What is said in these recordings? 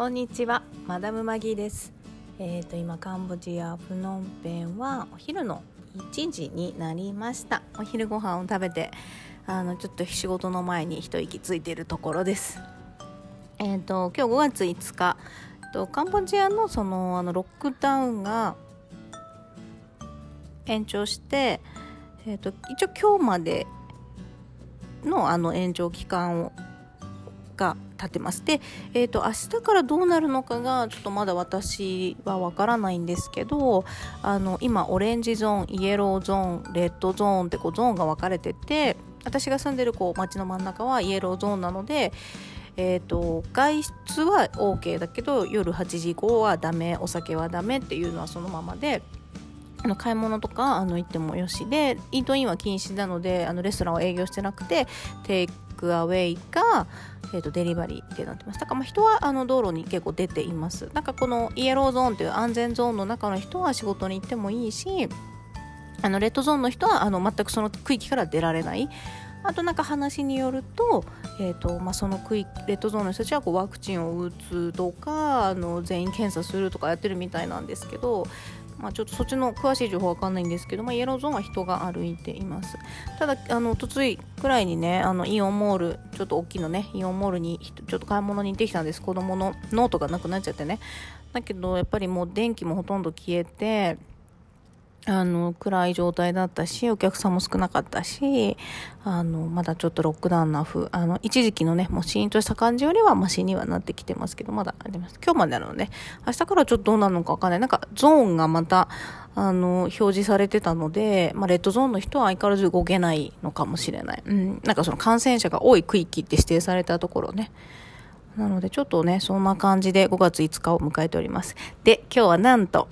こんにちは、マダムマギです。えっ、ー、と今カンボジアプノンペンはお昼の1時になりました。お昼ご飯を食べて、あのちょっと仕事の前に一息ついているところです。えっ、ー、と今日5月5日、とカンボジアのそのあのロックダウンが延長して、えっ、ー、と一応今日までのあの延長期間をが立ってます。で、えーと、明日からどうなるのかがちょっとまだ私はわからないんですけどあの今オレンジゾーンイエローゾーンレッドゾーンってこうゾーンが分かれてて私が住んでるこう街の真ん中はイエローゾーンなのでえーと、外出は OK だけど夜8時以降はダメお酒はダメっていうのはそのままであの買い物とかあの行ってもよしでイートインは禁止なのであのレストランは営業してなくてテイクアウェイか、えーと、デリバリーってなってますだからまあ人はあの道路に結構出ています。なんかこのイエローゾーンという安全ゾーンの中の人は仕事に行ってもいいしあのレッドゾーンの人はあの全くその区域から出られない。あとなんか話によると,、えーとまあ、その区域レッドゾーンの人たちはこうワクチンを打つとかあの全員検査するとかやってるみたいなんですけどまあ、ちょっとそっちの詳しい情報わかんないんですけど、まあ、イエローゾーンは人が歩いています。ただおとついくらいにねあのイオンモールちょっと大きいのねイオンモールにちょっと買い物に行ってきたんです。子供のノートがなくなっちゃってね。だけどやっぱりもう電気もほとんど消えてあの暗い状態だったしお客さんも少なかったしあのまだちょっとロックダウンな風あの一時期のねもうシーンとした感じよりはマシにはなってきてますけどまだあります。今日までなので明日からちょっとどうなるのかわかんない。なんかゾーンがまたあの表示されてたので、まあ、レッドゾーンの人は相変わらず動けないのかもしれない、うん、なんかその感染者が多い区域って指定されたところね。なのでちょっとねそんな感じで5月5日を迎えております。で今日はなんと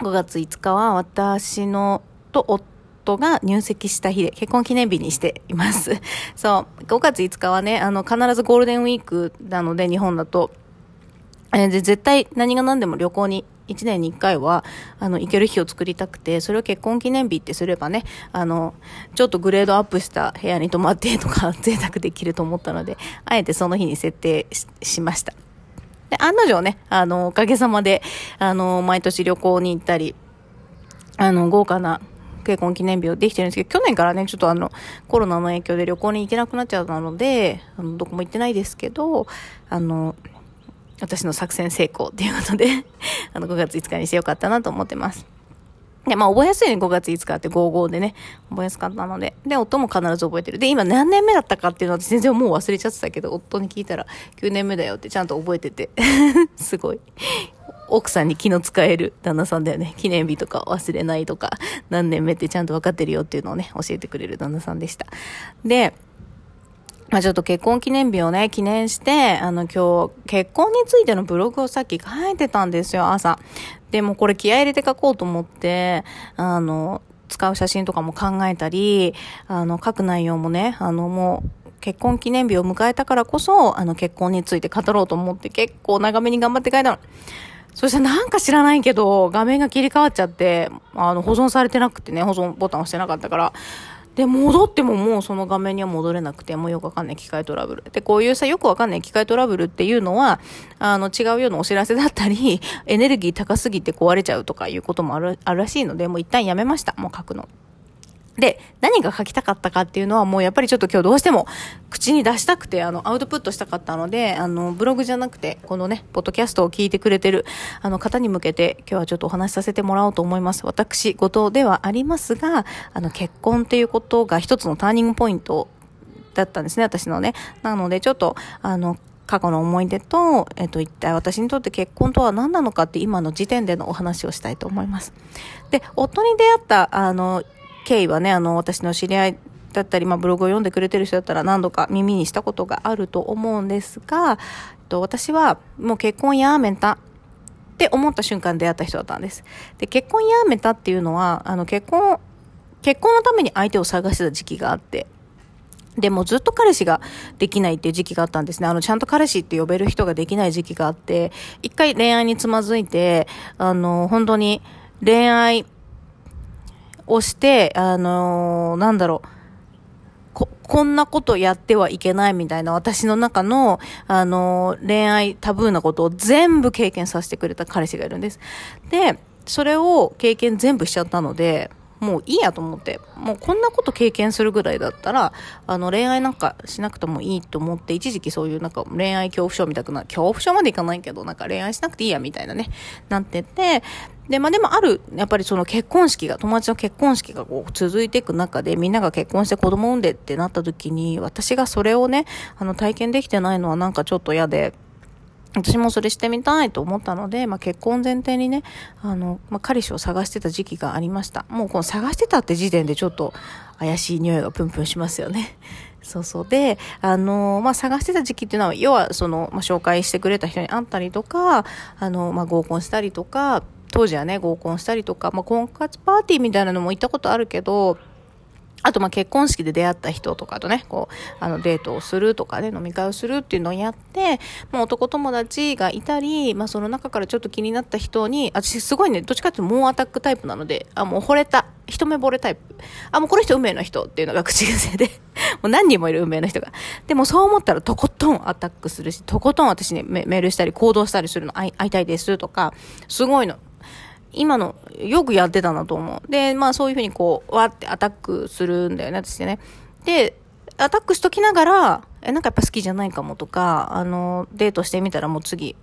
5月5日は私のと夫が入籍した日で結婚記念日にしています。そう、5月5日はね、あの、必ずゴールデンウィークなので、日本だと。えー、で、絶対何が何でも旅行に1年に1回は、あの、行ける日を作りたくて、それを結婚記念日ってすればね、あの、ちょっとグレードアップした部屋に泊まってとか、贅沢できると思ったので、あえてその日に設定しました。で、案の定ね、あの、おかげさまで、あの、毎年旅行に行ったり、あの、豪華な結婚記念日をできてるんですけど、去年からね、ちょっとあの、コロナの影響で旅行に行けなくなっちゃったので、あの、どこも行ってないですけど、あの、私の作戦成功っていうことで あの、5月5日にしてよかったなと思ってます。で、まあ、覚えやすいね、5月5日って55でね、覚えやすかったので。で、夫も必ず覚えてる。で、今何年目だったかっていうのは全然もう忘れちゃってたけど、夫に聞いたら9年目だよってちゃんと覚えてて。すごい。奥さんに気の使える旦那さんだよね。記念日とか忘れないとか、何年目ってちゃんと分かってるよっていうのをね、教えてくれる旦那さんでした。で、まあちょっと結婚記念日をね、記念して、あの今日、結婚についてのブログをさっき書いてたんですよ、朝。でもこれ気合入れて書こうと思って、あの、使う写真とかも考えたり、あの、書く内容もね、あの、もう、結婚記念日を迎えたからこそ、あの、結婚について語ろうと思って結構長めに頑張って書いたの。そしたらなんか知らないけど、画面が切り替わっちゃって、あの、保存されてなくてね、保存ボタン押してなかったから、で、戻ってももうその画面には戻れなくて、もうよくわかんない機械トラブル。で、こういうさ、よくわかんない機械トラブルっていうのは、あの、違うようなお知らせだったり、エネルギー高すぎて壊れちゃうとかいうこともある、あるらしいので、もう一旦やめました。もう書くの。で、何が書きたかったかっていうのはもうやっぱりちょっと今日どうしても口に出したくて、あの、アウトプットしたかったので、あの、ブログじゃなくて、このね、ポッドキャストを聞いてくれてる、あの方に向けて今日はちょっとお話しさせてもらおうと思います。私、後藤ではありますが、あの、結婚っていうことが一つのターニングポイントだったんですね、私のね。なので、ちょっと、あの、過去の思い出と、えっと、一体私にとって結婚とは何なのかって今の時点でのお話をしたいと思います。で、夫に出会った、あの、経緯はね、あの、私の知り合いだったり、まあ、ブログを読んでくれてる人だったら何度か耳にしたことがあると思うんですが、と私はもう結婚やめたって思った瞬間出会った人だったんです。で、結婚やめたっていうのは、あの、結婚、結婚のために相手を探してた時期があって、でもずっと彼氏ができないっていう時期があったんですね。あの、ちゃんと彼氏って呼べる人ができない時期があって、一回恋愛につまずいて、あの、本当に恋愛をして、あのー、なんだろこ、こんなことやってはいけないみたいな私の中の、あの、恋愛タブーなことを全部経験させてくれた彼氏がいるんです。で、それを経験全部しちゃったので、もういいやと思って、もうこんなこと経験するぐらいだったら、あの恋愛なんかしなくてもいいと思って、一時期そういうなんか恋愛恐怖症みたくな、恐怖症までいかないけど、なんか恋愛しなくていいやみたいなね、なってて、で、まあでもある、やっぱりその結婚式が、友達の結婚式がこう続いていく中で、みんなが結婚して子供産んでってなった時に、私がそれをね、あの体験できてないのはなんかちょっと嫌で、私もそれしてみたいと思ったので、まあ、結婚前提にね、あの、まあ、彼氏を探してた時期がありました。もうこの探してたって時点でちょっと怪しい匂いがプンプンしますよね。そうそう。で、あの、まあ、探してた時期っていうのは、要はその、まあ、紹介してくれた人に会ったりとか、あの、まあ、合コンしたりとか、当時はね、合コンしたりとか、まあ、婚活パーティーみたいなのも行ったことあるけど、あと、ま、結婚式で出会った人とかとね、こう、あの、デートをするとかね、飲み会をするっていうのをやって、まあ、男友達がいたり、まあ、その中からちょっと気になった人に、私すごいね、どっちかっていうと猛アタックタイプなので、あ、もう惚れた。一目惚れタイプ。あ、もうこの人運命の人っていうのが口癖で、もう何人もいる運命の人が。でもそう思ったらとことんアタックするし、とことん私ね、メールしたり行動したりするの、会いたいですとか、すごいの。今の、よくやってたなと思う。で、まあそういうふうにこう、わってアタックするんだよね、私ね。で、アタックしときながら、え、なんかやっぱ好きじゃないかもとか、あの、デートしてみたらもう次、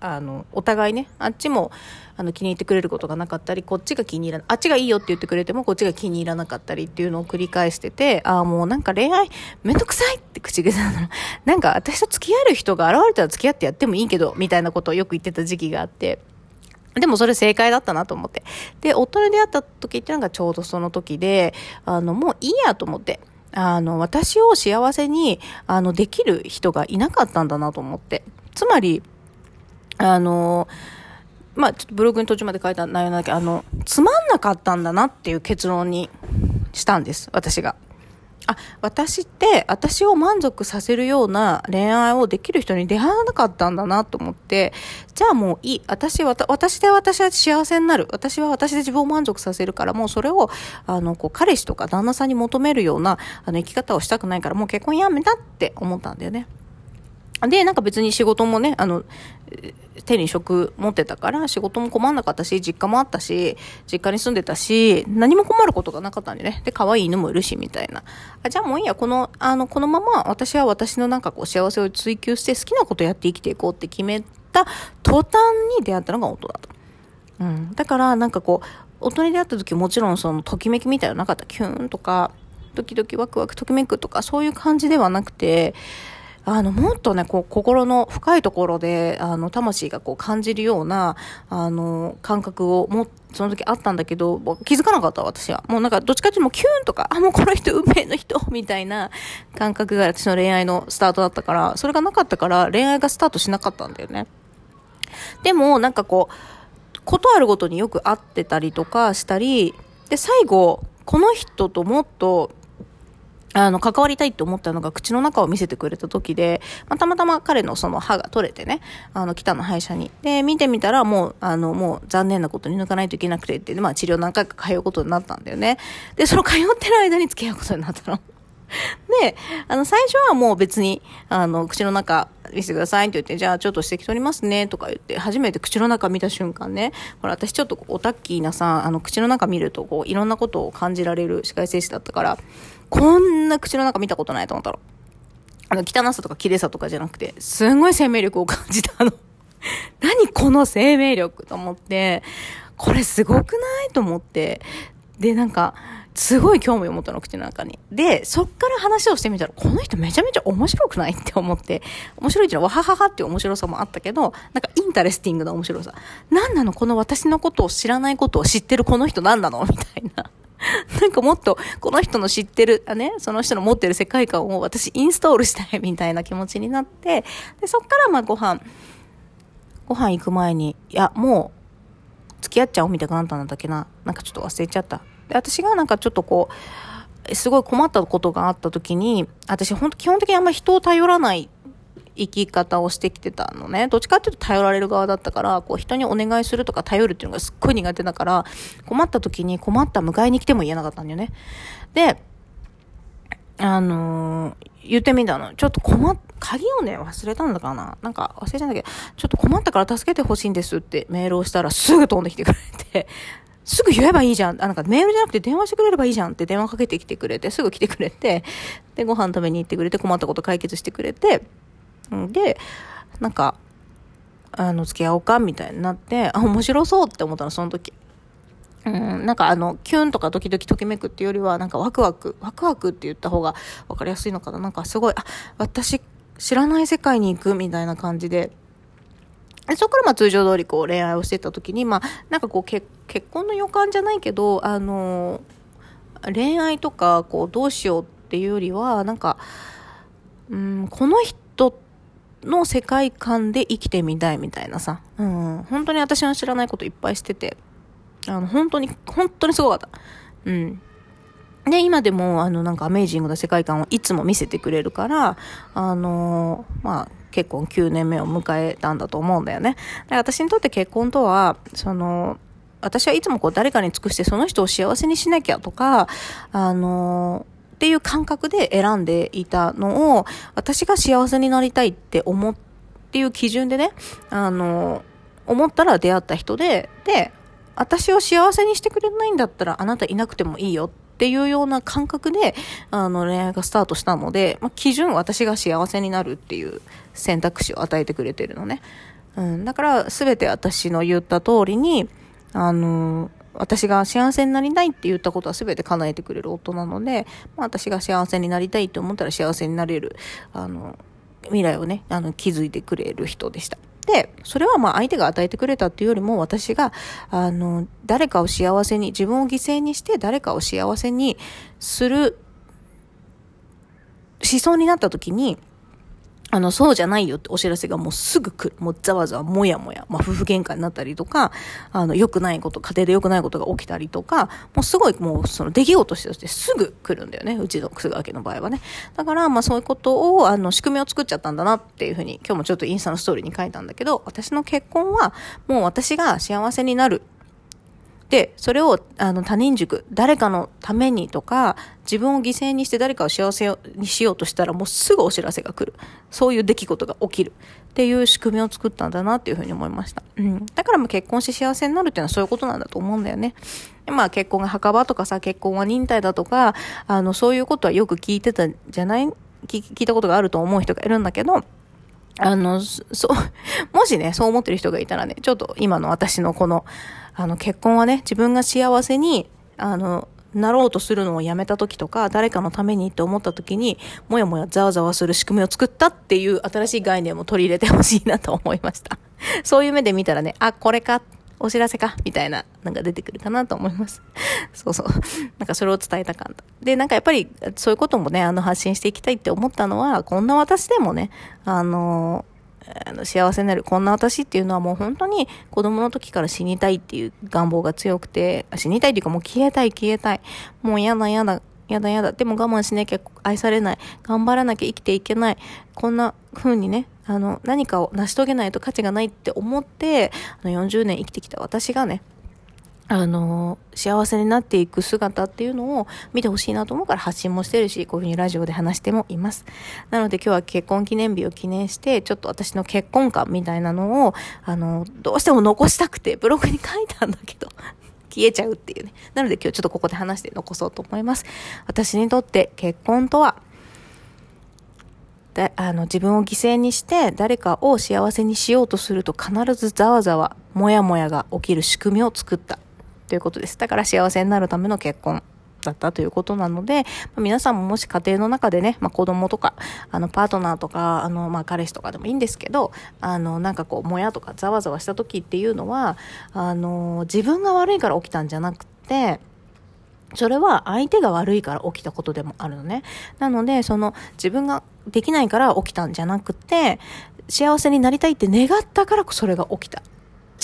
あの、お互いね、あっちも、あの、気に入ってくれることがなかったり、こっちが気に入らない、あっちがいいよって言ってくれても、こっちが気に入らなかったりっていうのを繰り返してて、ああ、もうなんか恋愛めんどくさいって口癖なの。なんか私と付き合える人が現れたら付き合ってやってもいいけど、みたいなことをよく言ってた時期があって、でもそれ正解だったなと思って。で、夫に出会った時っていうのがちょうどその時で、あの、もういいやと思って。あの、私を幸せに、あの、できる人がいなかったんだなと思って。つまり、あの、まあ、ちょっとブログに途中まで書いた内容なんだけど、あの、つまんなかったんだなっていう結論にしたんです、私が。あ、私って、私を満足させるような恋愛をできる人に出会わなかったんだなと思って、じゃあもういい。私は、私で私は幸せになる。私は私で自分を満足させるから、もうそれを、あの、こう、彼氏とか旦那さんに求めるような、あの、生き方をしたくないから、もう結婚やめたって思ったんだよね。で、なんか別に仕事もね、あの、手に職持ってたから仕事も困んなかったし、実家もあったし、実家に住んでたし、何も困ることがなかったんでね。で、可愛い犬もいるし、みたいな。あ、じゃあもういいや、この、あの、このまま私は私のなんかこう幸せを追求して好きなことやって生きていこうって決めた途端に出会ったのが夫だと。うん。だからなんかこう、夫に出会った時もちろんそのときめきみたいなのなかった。キューンとか、ドキドキワクワクときめくとかそういう感じではなくて、あの、もっとね、こう、心の深いところで、あの、魂がこう感じるような、あの、感覚をも、その時あったんだけど、気づかなかった私は。もうなんか、どっちかっていうともキューンとか、あ、もうこの人運命の人、みたいな感覚が私の恋愛のスタートだったから、それがなかったから恋愛がスタートしなかったんだよね。でも、なんかこう、ことあるごとによく会ってたりとかしたり、で、最後、この人ともっとあの、関わりたいって思ったのが口の中を見せてくれた時で、まあ、たまたま彼のその歯が取れてね、あの、北の歯医者に。で、見てみたらもう、あの、もう残念なことに抜かないといけなくてって、まあ治療何回か通うことになったんだよね。で、その通ってる間に付き合うことになったの。で、あの、最初はもう別に、あの、口の中見せてくださいって言って、じゃあちょっと指摘取りますねとか言って、初めて口の中見た瞬間ね、ほら、私ちょっとオタッキーなさ、あの、口の中見ると、こう、いろんなことを感じられる歯科衛生士だったから、こんな口の中見たことないと思ったの。あの、汚さとか綺麗さとかじゃなくて、すんごい生命力を感じたの。何この生命力と思って、これすごくないと思って。で、なんか、すごい興味を持ったの、口の中に。で、そっから話をしてみたら、この人めちゃめちゃ面白くないって思って、面白いっていうのは、わはははっていう面白さもあったけど、なんか interesting な面白さ。何なのこの私のことを知らないことを知ってるこの人何なのみたいな。なんかもっと、この人の知ってる、あね、その人の持ってる世界観を私インストールしたいみたいな気持ちになって、で、そっからまあご飯、ご飯行く前に、いや、もう、付き合っちゃおうみたいななったんだっけな。なんかちょっと忘れちゃった。で、私がなんかちょっとこう、すごい困ったことがあった時に、私本当基本的にあんまり人を頼らない生き方をしてきてたのね。どっちかっていうと頼られる側だったから、こう人にお願いするとか頼るっていうのがすっごい苦手だから、困った時に困った迎えに来ても言えなかったんだよね。で、あのー、言ってみたの。ちょっと困っ、鍵をね、忘れたんだかななんか忘れちゃうんだけど、ちょっと困ったから助けてほしいんですってメールをしたらすぐ飛んできてくれて、すぐ言えばいいじゃん。あ、なんかメールじゃなくて電話してくれればいいじゃんって電話かけてきてくれて、すぐ来てくれて、で、ご飯食べに行ってくれて、困ったこと解決してくれて、で、なんか、あの、付き合おうかみたいになって、あ、面白そうって思ったの、その時。うん、なんかあの、キュンとかドキドキときめくっていうよりは、なんかワクワク、ワクワクって言った方が分かりやすいのかな。なんかすごい、あ、私、知らない世界に行くみたいな感じで、そこからまあ通常通りこう恋愛をしてた時に、まあ、なんかこう結婚の予感じゃないけど、あの、恋愛とかこうどうしようっていうよりは、なんか、うん、この人の世界観で生きてみたいみたいなさ、うん、本当に私の知らないこといっぱいしてて、あの、本当に、本当にすごかった。うん。で、今でも、あの、なんかアメージングな世界観をいつも見せてくれるから、あの、まあ、結婚9年目を迎えたんだと思うんだよね。で私にとって結婚とは、その、私はいつもこう誰かに尽くしてその人を幸せにしなきゃとか、あの、っていう感覚で選んでいたのを、私が幸せになりたいって思っていう基準でね、あの、思ったら出会った人で、で、私を幸せにしてくれないんだったらあなたいなくてもいいよっていうような感覚で、あの、恋愛がスタートしたので、まあ、基準私が幸せになるっていう選択肢を与えてくれてるのね。うん。だから、すべて私の言った通りに、あの、私が幸せになりたいって言ったことは全て叶えてくれる夫なので、まあ、私が幸せになりたいと思ったら幸せになれる、あの、未来をね、あの、築いてくれる人でした。で、それはまあ相手が与えてくれたっていうよりも私が、あの、誰かを幸せに、自分を犠牲にして誰かを幸せにする思想になった時に、あの、そうじゃないよってお知らせがもうすぐ来る。もうざわざわ、もやもや、まあ、夫婦喧嘩になったりとか、あの、良くないこと、家庭で良くないことが起きたりとか、もうすごいもう、その出来事としてすぐ来るんだよね。うちの楠川家の場合はね。だから、まあ、そういうことを、あの、仕組みを作っちゃったんだなっていうふうに、今日もちょっとインスタのストーリーに書いたんだけど、私の結婚は、もう私が幸せになるで、それを、あの、他人軸、誰かのためにとか、自分を犠牲にして誰かを幸せにしようとしたら、もうすぐお知らせが来る。そういう出来事が起きる。っていう仕組みを作ったんだなっていうふうに思いました。うん。だからもう結婚して幸せになるっていうのはそういうことなんだと思うんだよね。まあ結婚が墓場とかさ、結婚は忍耐だとか、あの、そういうことはよく聞いてたんじゃない？聞いたことがあると思う人がいるんだけど、あの、そう、もしね、そう思ってる人がいたらね、ちょっと今の私のこの、あの、結婚はね、自分が幸せに、あの、なろうとするのをやめた時とか、誰かのためにって思った時に、もやもやざわざわする仕組みを作ったっていう新しい概念も取り入れてほしいなと思いました。そういう目で見たらね、あ、これか、お知らせか、みたいな、なんか出てくるかなと思います。そうそう。なんかそれを伝えたかった。で、なんかやっぱり、そういうこともね、あの、発信していきたいって思ったのは、こんな私でもね、あのあの幸せになるこんな私っていうのはもう本当に子供の時から死にたいっていう願望が強くて死にたいっていうかもう消えたい消えたいもう嫌だ嫌だ嫌だ嫌だ。でも我慢しなきゃ愛されない。頑張らなきゃ生きていけない。こんな風にね、あの、何かを成し遂げないと価値がないって思って、あの40年生きてきた私がね、あの、幸せになっていく姿っていうのを見てほしいなと思うから発信もしてるし、こういうふうにラジオで話してもいます。なので今日は結婚記念日を記念して、ちょっと私の結婚観みたいなのを、あの、どうしても残したくてブログに書いたんだけど、消えちゃうっていうね。なので今日ちょっとここで話して残そうと思います。私にとって結婚とは、だあの自分を犠牲にして誰かを幸せにしようとすると必ずざわざわ、もやもやが起きる仕組みを作った。ということです。だから幸せになるための結婚。だったということなので、まあ、皆さんももし家庭の中でね、まあ、子供とか、あの、パートナーとか、あの、まあ、彼氏とかでもいいんですけど、あの、なんかこう、もやとかざわざわした時っていうのは、あの、自分が悪いから起きたんじゃなくて、それは相手が悪いから起きたことでもあるのね。なので、その自分ができないから起きたんじゃなくて、幸せになりたいって願ったからそれが起きた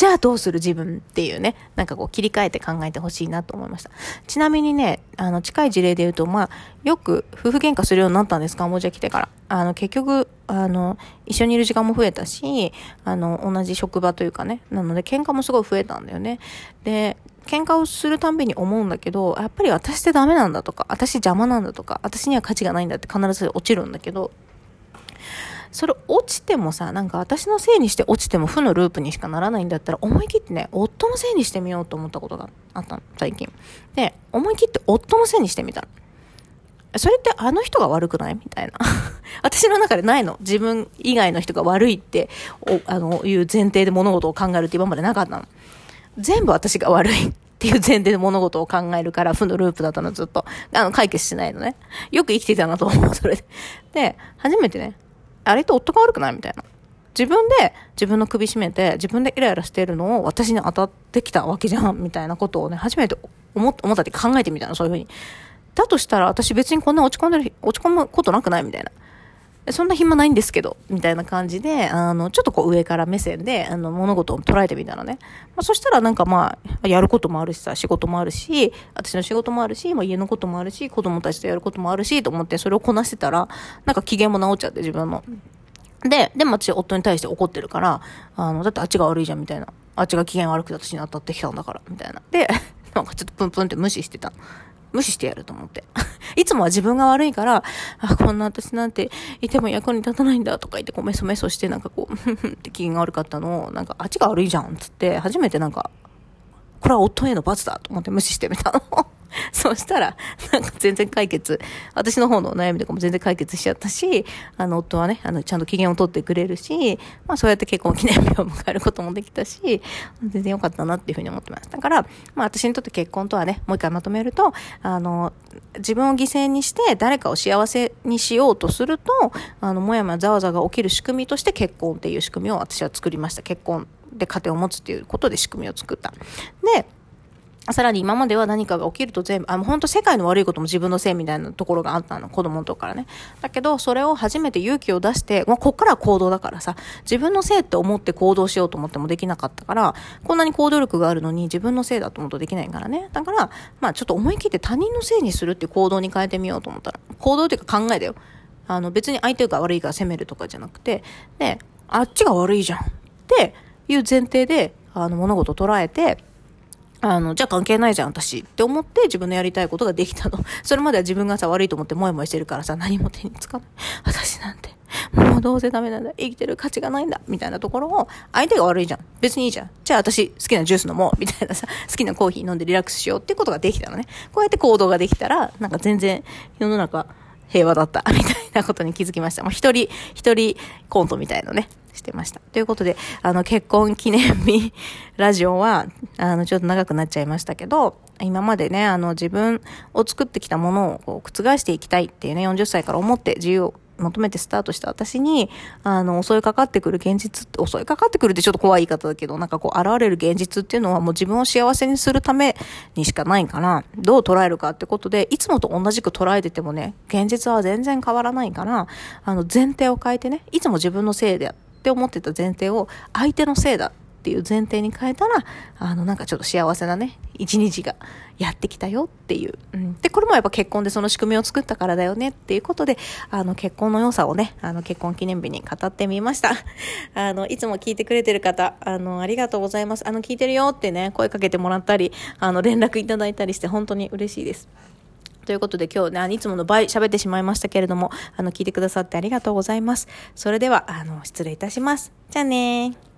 じゃあどうする自分っていうね、なんかこう切り替えて考えてほしいなと思いました。ちなみにね、あの、近い事例で言うと、まあ、よく夫婦喧嘩するようになったんです、カンボジア来てから。あの、結局、あの、一緒にいる時間も増えたし、あの、同じ職場というかね、なので喧嘩もすごい増えたんだよね。で、喧嘩をするたんびに思うんだけど、やっぱり私ってダメなんだとか、私邪魔なんだとか、私には価値がないんだって必ず落ちるんだけど、それ落ちてもさ、なんか私のせいにして落ちても負のループにしかならないんだったら、思い切ってね、夫のせいにしてみようと思ったことがあったの、最近。で、思い切って夫のせいにしてみたの。それってあの人が悪くない？みたいな。私の中でないの。自分以外の人が悪いって、おあの、いう前提で物事を考えるって今までなかったの。全部私が悪いっていう前提で物事を考えるから、負のループだったの、ずっと。あの、解決しないのね。よく生きてたなと思う、それで。で、初めてね、あれって夫が悪くないみたいな。自分で自分の首絞めて自分でイライラしているのを私に当たってきたわけじゃんみたいなことをね初めて思ったって考えてみたいなそういうふうにだとしたら私別にこんな落ち込んでる落ち込むことなくないみたいなそんな暇ないんですけど、みたいな感じで、あの、ちょっとこう上から目線で、あの、物事を捉えてみたのね。まあ、そしたらなんかまあ、やることもあるしさ、仕事もあるし、私の仕事もあるし、まあ、家のこともあるし、子供たちとやることもあるし、と思ってそれをこなしてたら、なんか機嫌も治っちゃって、自分の。で、でも私夫に対して怒ってるから、あの、だってあっちが悪いじゃん、みたいな。あっちが機嫌悪くて私に当たってきたんだから、みたいな。で、なんかちょっとプンプンって無視してた。無視してやると思って。いつもは自分が悪いから、あ、こんな私なんていても役に立たないんだとか言って、こうメソメソしてなんかこう、ふんふんって機嫌が悪かったのを、なんかあっちが悪いじゃんっつって、初めてなんか、これは夫への罰だと思って無視してみたの。そうしたら、なんか全然解決、私の方の悩みとかも全然解決しちゃったし、あの、夫はね、あの、ちゃんと機嫌を取ってくれるし、まあそうやって結婚記念日を迎えることもできたし、全然良かったなっていうふうに思ってます。だから、まあ私にとって結婚とはね、もう一回まとめると、あの、自分を犠牲にして誰かを幸せにしようとすると、あの、もやもやざわざわが起きる仕組みとして結婚っていう仕組みを私は作りました。結婚で家庭を持つっていうことで仕組みを作った。で、さらに今までは何かが起きると全部、あ、もう本当世界の悪いことも自分のせいみたいなところがあったの、子供の時からね。だけど、それを初めて勇気を出して、まあ、こっからは行動だからさ、自分のせいって思って行動しようと思ってもできなかったから、こんなに行動力があるのに自分のせいだと思うとできないからね。だから、まあちょっと思い切って他人のせいにするっていう行動に変えてみようと思ったら、行動っていうか考えだよ。あの別に相手が悪いから責めるとかじゃなくて、で、あっちが悪いじゃんっていう前提で、あの物事を捉えて、あの、じゃあ関係ないじゃん、私って思って自分のやりたいことができたの。それまでは自分がさ、悪いと思ってモヤモヤしてるからさ、何も手につかない。私なんて、もうどうせダメなんだ。生きてる価値がないんだ。みたいなところを、相手が悪いじゃん。別にいいじゃん。じゃあ私、好きなジュース飲もう。みたいなさ、好きなコーヒー飲んでリラックスしようっていうことができたのね。こうやって行動ができたら、なんか全然世の中、平和だった、みたいなことに気づきました。もう一人、一人コントみたいのね、してました。ということで、あの、結婚記念日 ラジオは、あの、ちょっと長くなっちゃいましたけど、今までね、あの、自分を作ってきたものをこう覆していきたいっていうね、40歳から思って自由を求めてスタートした私に、あの、襲いかかってくる現実って、襲いかかってくるってちょっと怖い言い方だけど、なんかこう、現れる現実っていうのはもう自分を幸せにするためにしかないから、どう捉えるかってことで、いつもと同じく捉えててもね、現実は全然変わらないから、あの、前提を変えてね、いつも自分のせいであってって思ってた前提を、相手のせいだっていう前提に変えたら、あの、なんかちょっと幸せなね、一日がやってきたよっていう。うん、で、これもやっぱ結婚でその仕組みを作ったからだよねっていうことで、あの、結婚の良さをね、あの、結婚記念日に語ってみました。あの、いつも聞いてくれてる方、あの、ありがとうございます。あの、聞いてるよってね、声かけてもらったり、あの、連絡いただいたりして本当に嬉しいです。ということで今日ね、いつもの倍喋ってしまいましたけれども、あの、聞いてくださってありがとうございます。それでは、あの、失礼いたします。じゃあね